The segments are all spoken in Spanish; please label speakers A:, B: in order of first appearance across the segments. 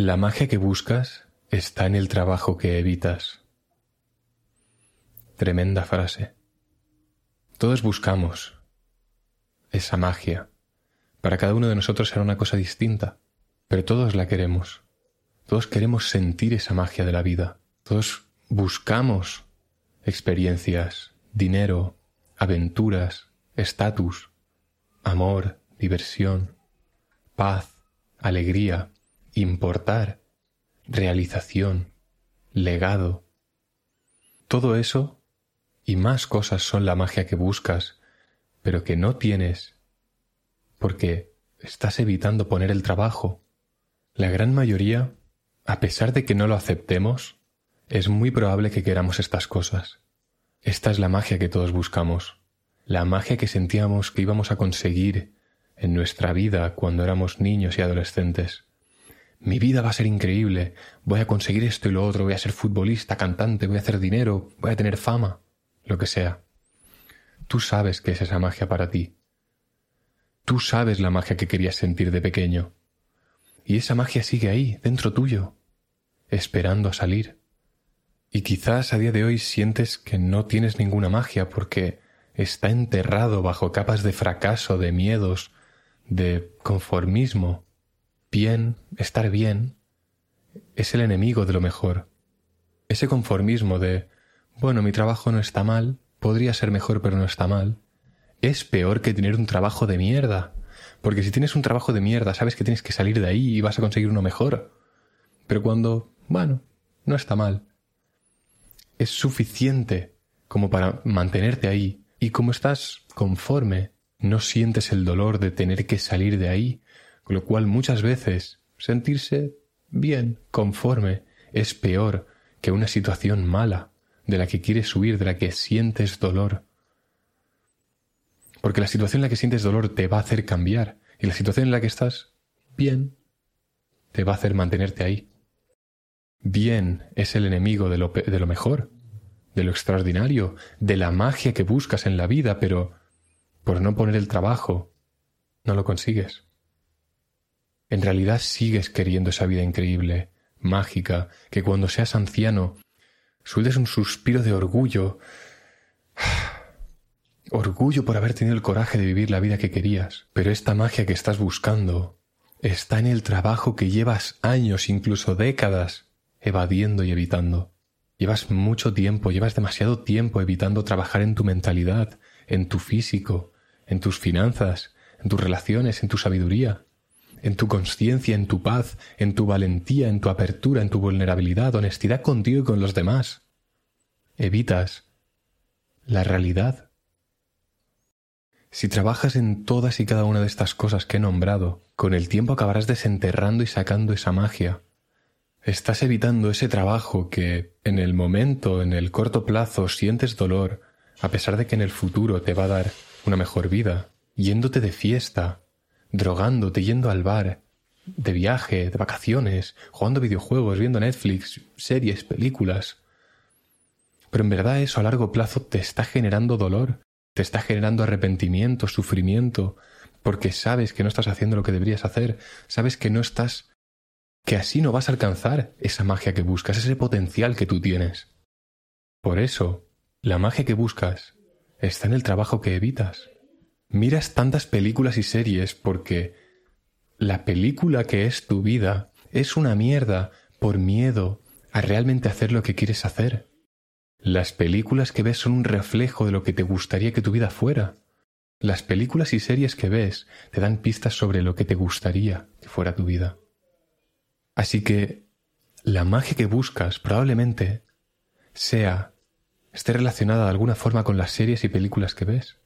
A: La magia que buscas está en el trabajo que evitas. Tremenda frase. Todos buscamos esa magia. Para cada uno de nosotros será una cosa distinta, pero todos la queremos. Todos queremos sentir esa magia de la vida. Todos buscamos experiencias, dinero, aventuras, estatus, amor, diversión, paz, alegría, importar, realización, legado. Todo eso y más cosas son la magia que buscas, pero que no tienes porque estás evitando poner el trabajo. La gran mayoría, a pesar de que no lo aceptemos, es muy probable que queramos estas cosas. Esta es la magia que todos buscamos, la magia que sentíamos que íbamos a conseguir en nuestra vida cuando éramos niños y adolescentes. Mi vida va a ser increíble, voy a conseguir esto y lo otro, voy a ser futbolista, cantante, voy a hacer dinero, voy a tener fama, lo que sea. Tú sabes que es esa magia para ti. Tú sabes la magia que querías sentir de pequeño. Y esa magia sigue ahí, dentro tuyo, esperando a salir. Y quizás a día de hoy sientes que no tienes ninguna magia porque está enterrado bajo capas de fracaso, de miedos, de conformismo. Bien, estar bien, es el enemigo de lo mejor. Ese conformismo de, bueno, mi trabajo no está mal, podría ser mejor pero no está mal, es peor que tener un trabajo de mierda. Porque si tienes un trabajo de mierda, sabes que tienes que salir de ahí y vas a conseguir uno mejor. Pero cuando, bueno, no está mal. Es suficiente como para mantenerte ahí. Y como estás conforme, no sientes el dolor de tener que salir de ahí. Con lo cual muchas veces sentirse bien, conforme, es peor que una situación mala de la que quieres huir, de la que sientes dolor. Porque la situación en la que sientes dolor te va a hacer cambiar y la situación en la que estás bien te va a hacer mantenerte ahí. Bien es el enemigo de lo, de lo mejor, de lo extraordinario, de la magia que buscas en la vida, pero por no poner el trabajo, no lo consigues. En realidad sigues queriendo esa vida increíble, mágica, que cuando seas anciano sueltes un suspiro de orgullo Orgullo por haber tenido el coraje de vivir la vida que querías, pero esta magia que estás buscando está en el trabajo que llevas años, incluso décadas, evadiendo y evitando. Llevas mucho tiempo, llevas demasiado tiempo evitando trabajar en tu mentalidad, en tu físico, en tus finanzas, en tus relaciones, en tu sabiduría, en tu conciencia, en tu paz, en tu valentía, en tu apertura, en tu vulnerabilidad, honestidad contigo y con los demás. Evitas la realidad si trabajas en todas y cada una de estas cosas que he nombrado, con el tiempo acabarás desenterrando y sacando esa magia. Estás evitando ese trabajo que, en el momento, en el corto plazo, sientes dolor, a pesar de que en el futuro te va a dar una mejor vida, yéndote de fiesta, drogándote, yendo al bar, de viaje, de vacaciones, jugando videojuegos, viendo Netflix, series, películas. Pero en verdad eso a largo plazo te está generando dolor te está generando arrepentimiento, sufrimiento, porque sabes que no estás haciendo lo que deberías hacer, sabes que no estás, que así no vas a alcanzar esa magia que buscas, ese potencial que tú tienes. Por eso, la magia que buscas está en el trabajo que evitas. Miras tantas películas y series porque la película que es tu vida es una mierda por miedo a realmente hacer lo que quieres hacer. Las películas que ves son un reflejo de lo que te gustaría que tu vida fuera. Las películas y series que ves te dan pistas sobre lo que te gustaría que fuera tu vida. Así que la magia que buscas probablemente sea, esté relacionada de alguna forma con las series y películas que ves.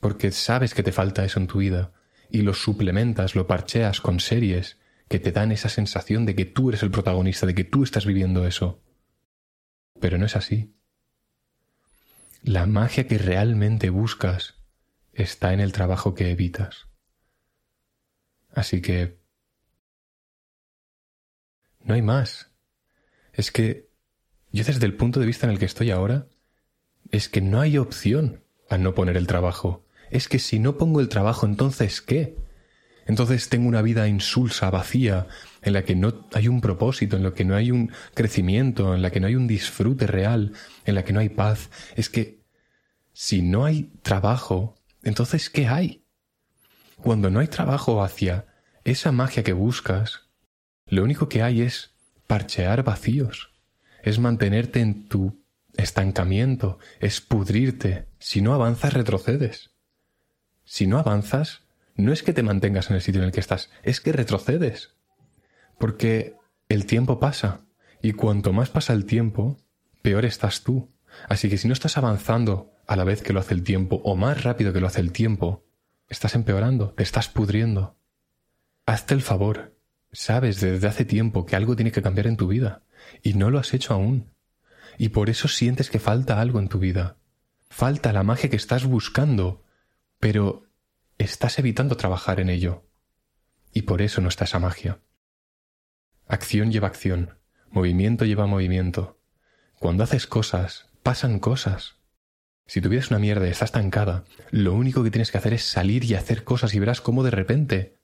A: Porque sabes que te falta eso en tu vida y lo suplementas, lo parcheas con series que te dan esa sensación de que tú eres el protagonista, de que tú estás viviendo eso. Pero no es así. La magia que realmente buscas está en el trabajo que evitas. Así que... No hay más. Es que yo desde el punto de vista en el que estoy ahora, es que no hay opción a no poner el trabajo. Es que si no pongo el trabajo, entonces ¿qué? Entonces tengo una vida insulsa, vacía, en la que no hay un propósito, en la que no hay un crecimiento, en la que no hay un disfrute real, en la que no hay paz. Es que si no hay trabajo, entonces ¿qué hay? Cuando no hay trabajo hacia esa magia que buscas, lo único que hay es parchear vacíos, es mantenerte en tu estancamiento, es pudrirte. Si no avanzas, retrocedes. Si no avanzas, no es que te mantengas en el sitio en el que estás, es que retrocedes. Porque el tiempo pasa, y cuanto más pasa el tiempo, peor estás tú. Así que si no estás avanzando a la vez que lo hace el tiempo, o más rápido que lo hace el tiempo, estás empeorando, te estás pudriendo. Hazte el favor. Sabes desde hace tiempo que algo tiene que cambiar en tu vida, y no lo has hecho aún. Y por eso sientes que falta algo en tu vida. Falta la magia que estás buscando, pero estás evitando trabajar en ello. Y por eso no está esa magia. Acción lleva acción, movimiento lleva movimiento. Cuando haces cosas, pasan cosas. Si tu vida es una mierda y está estancada, lo único que tienes que hacer es salir y hacer cosas y verás cómo de repente,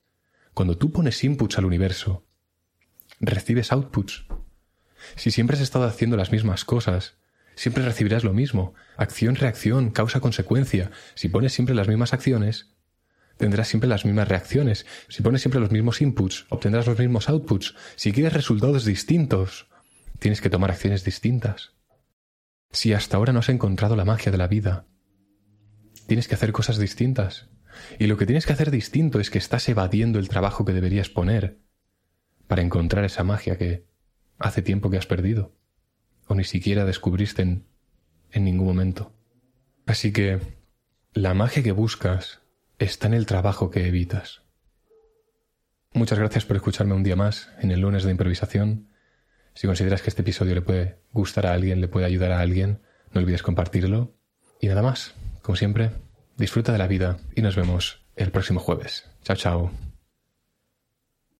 A: cuando tú pones inputs al universo, recibes outputs. Si siempre has estado haciendo las mismas cosas, siempre recibirás lo mismo. Acción, reacción, causa, consecuencia. Si pones siempre las mismas acciones, tendrás siempre las mismas reacciones. Si pones siempre los mismos inputs, obtendrás los mismos outputs. Si quieres resultados distintos, tienes que tomar acciones distintas. Si hasta ahora no has encontrado la magia de la vida, tienes que hacer cosas distintas. Y lo que tienes que hacer distinto es que estás evadiendo el trabajo que deberías poner para encontrar esa magia que hace tiempo que has perdido ni siquiera descubriste en, en ningún momento. Así que la magia que buscas está en el trabajo que evitas. Muchas gracias por escucharme un día más en el lunes de improvisación. Si consideras que este episodio le puede gustar a alguien, le puede ayudar a alguien, no olvides compartirlo. Y nada más, como siempre, disfruta de la vida y nos vemos el próximo jueves. Chao, chao.